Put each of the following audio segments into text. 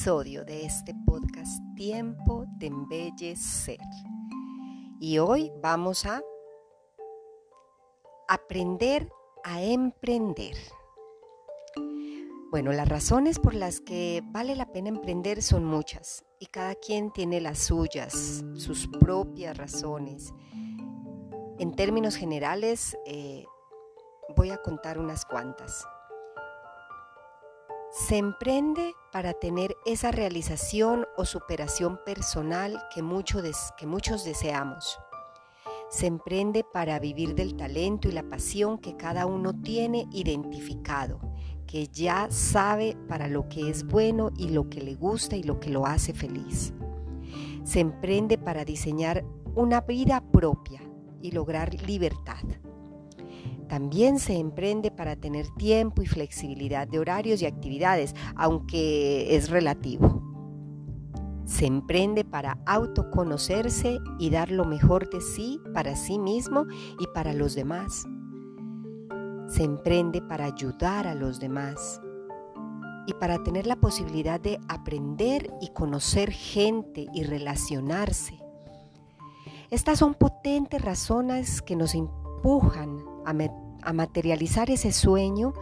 De este podcast Tiempo de Embellecer. Y hoy vamos a aprender a emprender. Bueno, las razones por las que vale la pena emprender son muchas y cada quien tiene las suyas, sus propias razones. En términos generales, eh, voy a contar unas cuantas. Se emprende para tener esa realización o superación personal que, que muchos deseamos. Se emprende para vivir del talento y la pasión que cada uno tiene identificado, que ya sabe para lo que es bueno y lo que le gusta y lo que lo hace feliz. Se emprende para diseñar una vida propia y lograr libertad. También se emprende para tener tiempo y flexibilidad de horarios y actividades, aunque es relativo. Se emprende para autoconocerse y dar lo mejor de sí para sí mismo y para los demás. Se emprende para ayudar a los demás y para tener la posibilidad de aprender y conocer gente y relacionarse. Estas son potentes razones que nos empujan a, materializar ese sueño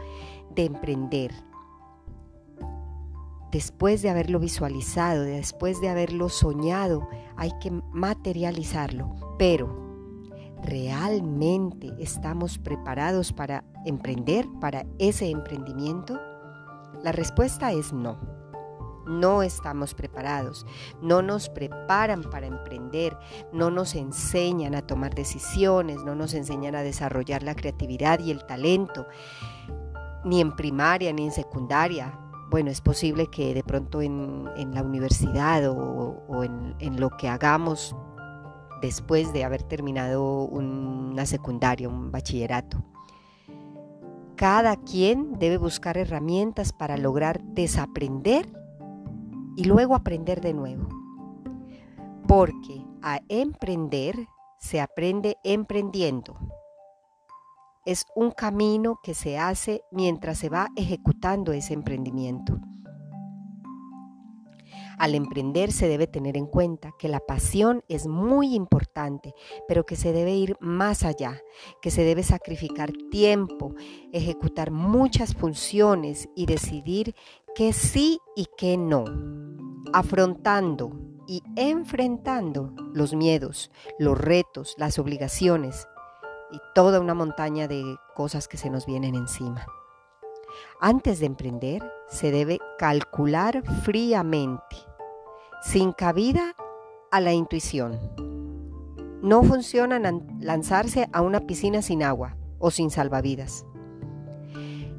de emprender. Después de haberlo visualizado, después de haberlo soñado, hay que materializarlo. Pero, ¿realmente estamos preparados para emprender, para ese emprendimiento? La respuesta es no. No estamos preparados, no nos preparan para emprender, no nos enseñan a tomar decisiones, no nos enseñan a desarrollar la creatividad y el talento, ni en primaria ni en secundaria. Bueno, es posible que de pronto en, la universidad o, en, en lo que hagamos después de haber terminado una secundaria, un bachillerato. Cada quien debe buscar herramientas para lograr desaprender y luego aprender de nuevo. Porque a emprender se aprende emprendiendo. Es un camino que se hace mientras se va ejecutando ese emprendimiento. Al emprender se debe tener en cuenta que la pasión es muy importante, pero que se debe ir más allá, que se debe sacrificar tiempo, ejecutar muchas funciones y decidir qué sí y qué no, afrontando y enfrentando los miedos, los retos, las obligaciones y toda una montaña de cosas que se nos vienen encima. Antes de emprender, se debe calcular fríamente, sin cabida a la intuición. No funciona lanzarse a una piscina sin agua o sin salvavidas.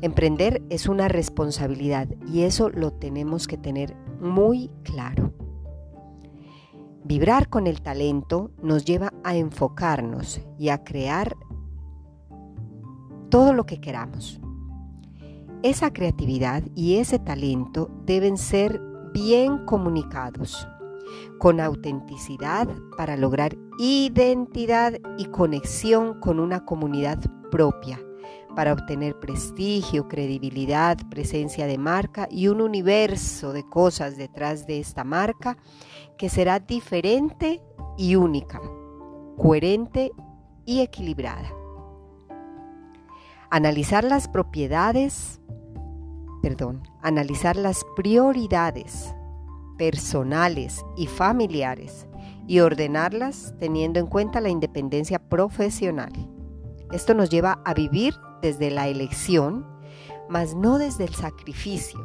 Emprender es una responsabilidad y eso lo tenemos que tener muy claro. Vibrar con el talento nos lleva a enfocarnos y a crear todo lo que queramos. Esa creatividad y ese talento deben ser bien comunicados, con autenticidad para lograr identidad y conexión con una comunidad propia, para obtener prestigio, credibilidad, presencia de marca y un universo de cosas detrás de esta marca que será diferente y única, coherente y equilibrada. Analizar las propiedades, perdón, analizar las prioridades personales y familiares y ordenarlas teniendo en cuenta la independencia profesional. Esto nos lleva a vivir desde la elección, mas no desde el sacrificio,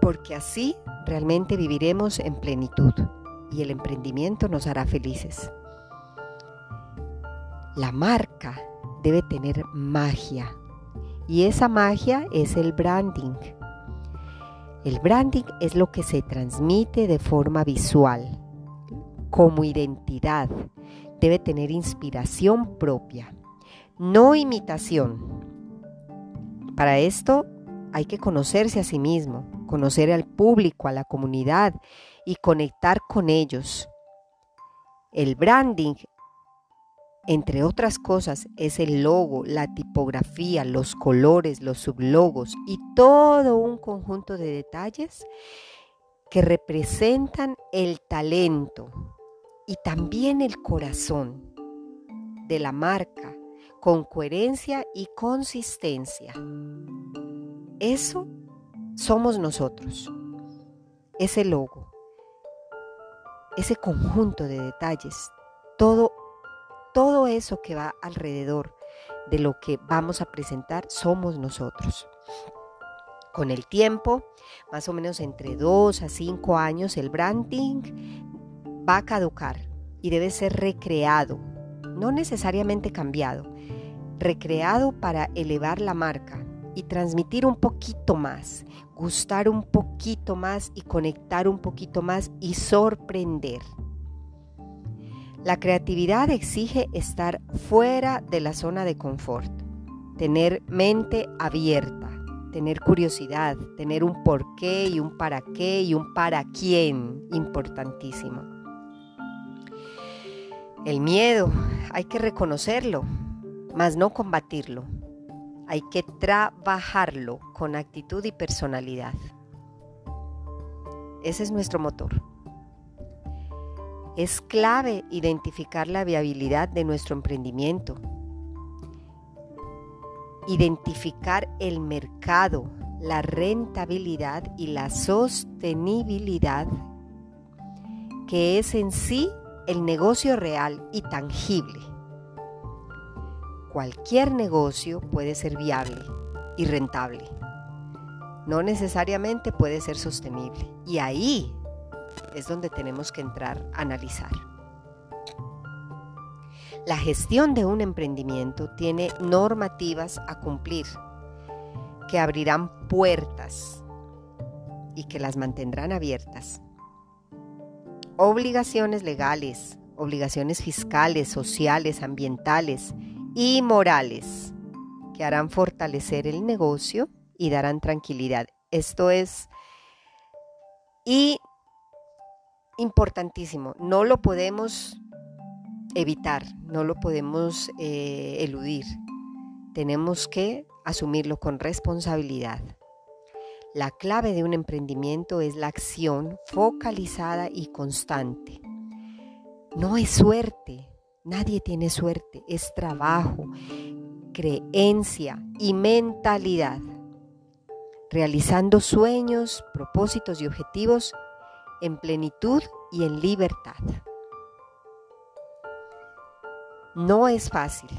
porque así realmente viviremos en plenitud y el emprendimiento nos hará felices. La marca debe tener magia. Y esa magia es el branding. El branding es lo que se transmite de forma visual, como identidad. Debe tener inspiración propia, no imitación. Para esto hay que conocerse a sí mismo, conocer al público, a la comunidad y conectar con ellos. El branding, entre otras cosas, es el logo, la tipografía, los colores, los sublogos y todo un conjunto de detalles que representan el talento y también el corazón de la marca con coherencia y consistencia. Eso somos nosotros, ese logo, ese conjunto de detalles, todo, todo eso que va alrededor de lo que vamos a presentar, somos nosotros. Con el tiempo, más o menos entre dos a cinco años, el branding va a caducar y debe ser recreado, no necesariamente cambiado, recreado para elevar la marca y transmitir un poquito más, gustar un poquito más y conectar un poquito más y sorprender. La creatividad exige estar fuera de la zona de confort, tener mente abierta, tener curiosidad, tener un por qué y un para qué y un para quién, importantísimo. El miedo, hay que reconocerlo, mas no combatirlo. Hay que trabajarlo con actitud y personalidad. Ese es nuestro motor. Es clave identificar la viabilidad de nuestro emprendimiento, identificar el mercado, la rentabilidad y la sostenibilidad, que es en sí el negocio real y tangible cualquier negocio puede ser viable y rentable. No necesariamente puede ser sostenible. Y ahí es donde tenemos que entrar a analizar. La gestión de un emprendimiento tiene normativas a cumplir que abrirán puertas y que las mantendrán abiertas. Obligaciones legales, obligaciones fiscales, sociales, ambientales y morales que harán fortalecer el negocio y darán tranquilidad. Esto es y importantísimo, no lo podemos evitar, no lo podemos eh, eludir. Tenemos que asumirlo con responsabilidad. La clave de un emprendimiento es la acción focalizada y constante. No es suerte, Nadie tiene suerte, es trabajo, creencia y mentalidad. Realizando sueños, propósitos y objetivos en plenitud y en libertad. No es fácil,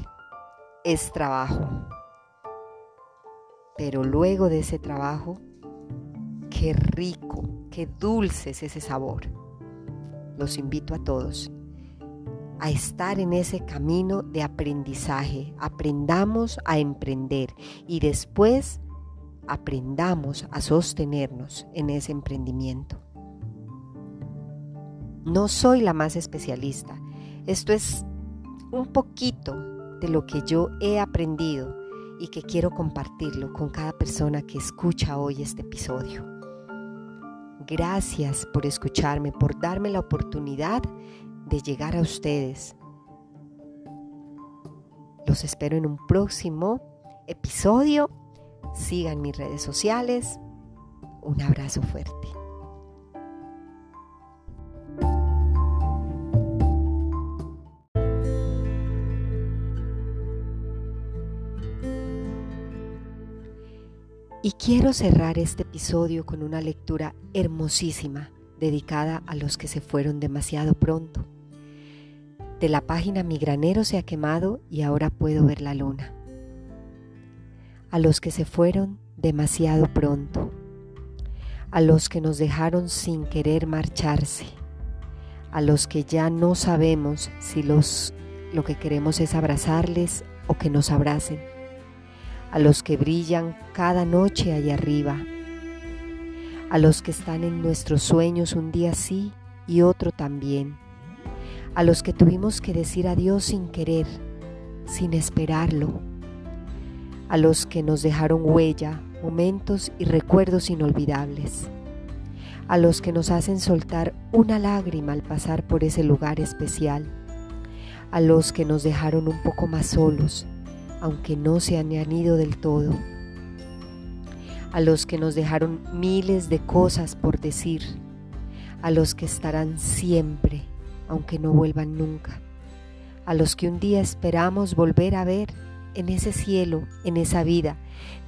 es trabajo. Pero luego de ese trabajo, qué rico, qué dulce es ese sabor. Los invito a todos a estar en ese camino de aprendizaje. Aprendamos a emprender y después aprendamos a sostenernos en ese emprendimiento. No soy la más especialista. Esto es un poquito de lo que yo he aprendido y que quiero compartirlo con cada persona que escucha hoy este episodio. Gracias por escucharme, por darme la oportunidad de llegar a ustedes. Los espero en un próximo episodio. Sigan mis redes sociales. Un abrazo fuerte. Y quiero cerrar este episodio con una lectura hermosísima dedicada a los que se fueron demasiado pronto. De la página Mi granero se ha quemado y ahora puedo ver la luna. A los que se fueron demasiado pronto, a los que nos dejaron sin querer marcharse, a los que ya no sabemos si los, lo que queremos es abrazarles o que nos abracen, a los que brillan cada noche allá arriba, a los que están en nuestros sueños un día sí y otro también, a los que tuvimos que decir adiós sin querer, sin esperarlo, a los que nos dejaron huella, momentos y recuerdos inolvidables, a los que nos hacen soltar una lágrima al pasar por ese lugar especial, a los que nos dejaron un poco más solos, aunque no se han ido del todo, a los que nos dejaron miles de cosas por decir, a los que estarán siempre, aunque no vuelvan nunca, a los que un día esperamos volver a ver en ese cielo, en esa vida,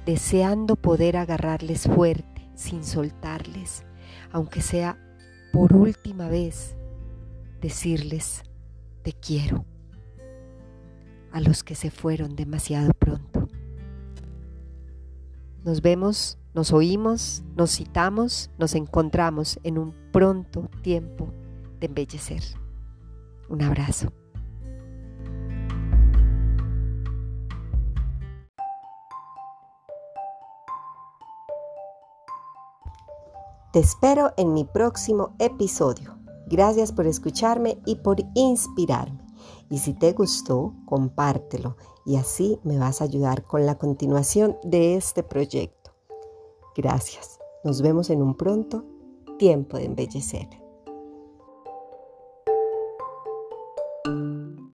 deseando poder agarrarles fuerte, sin soltarles, aunque sea por última vez, decirles, te quiero, a los que se fueron demasiado pronto. Nos vemos, nos oímos, nos citamos, nos encontramos en un pronto tiempo de embellecer. Un abrazo. Te espero en mi próximo episodio. Gracias por escucharme y por inspirarme. Y si te gustó, compártelo y así me vas a ayudar con la continuación de este proyecto. Gracias. Nos vemos en un pronto tiempo de embellecer.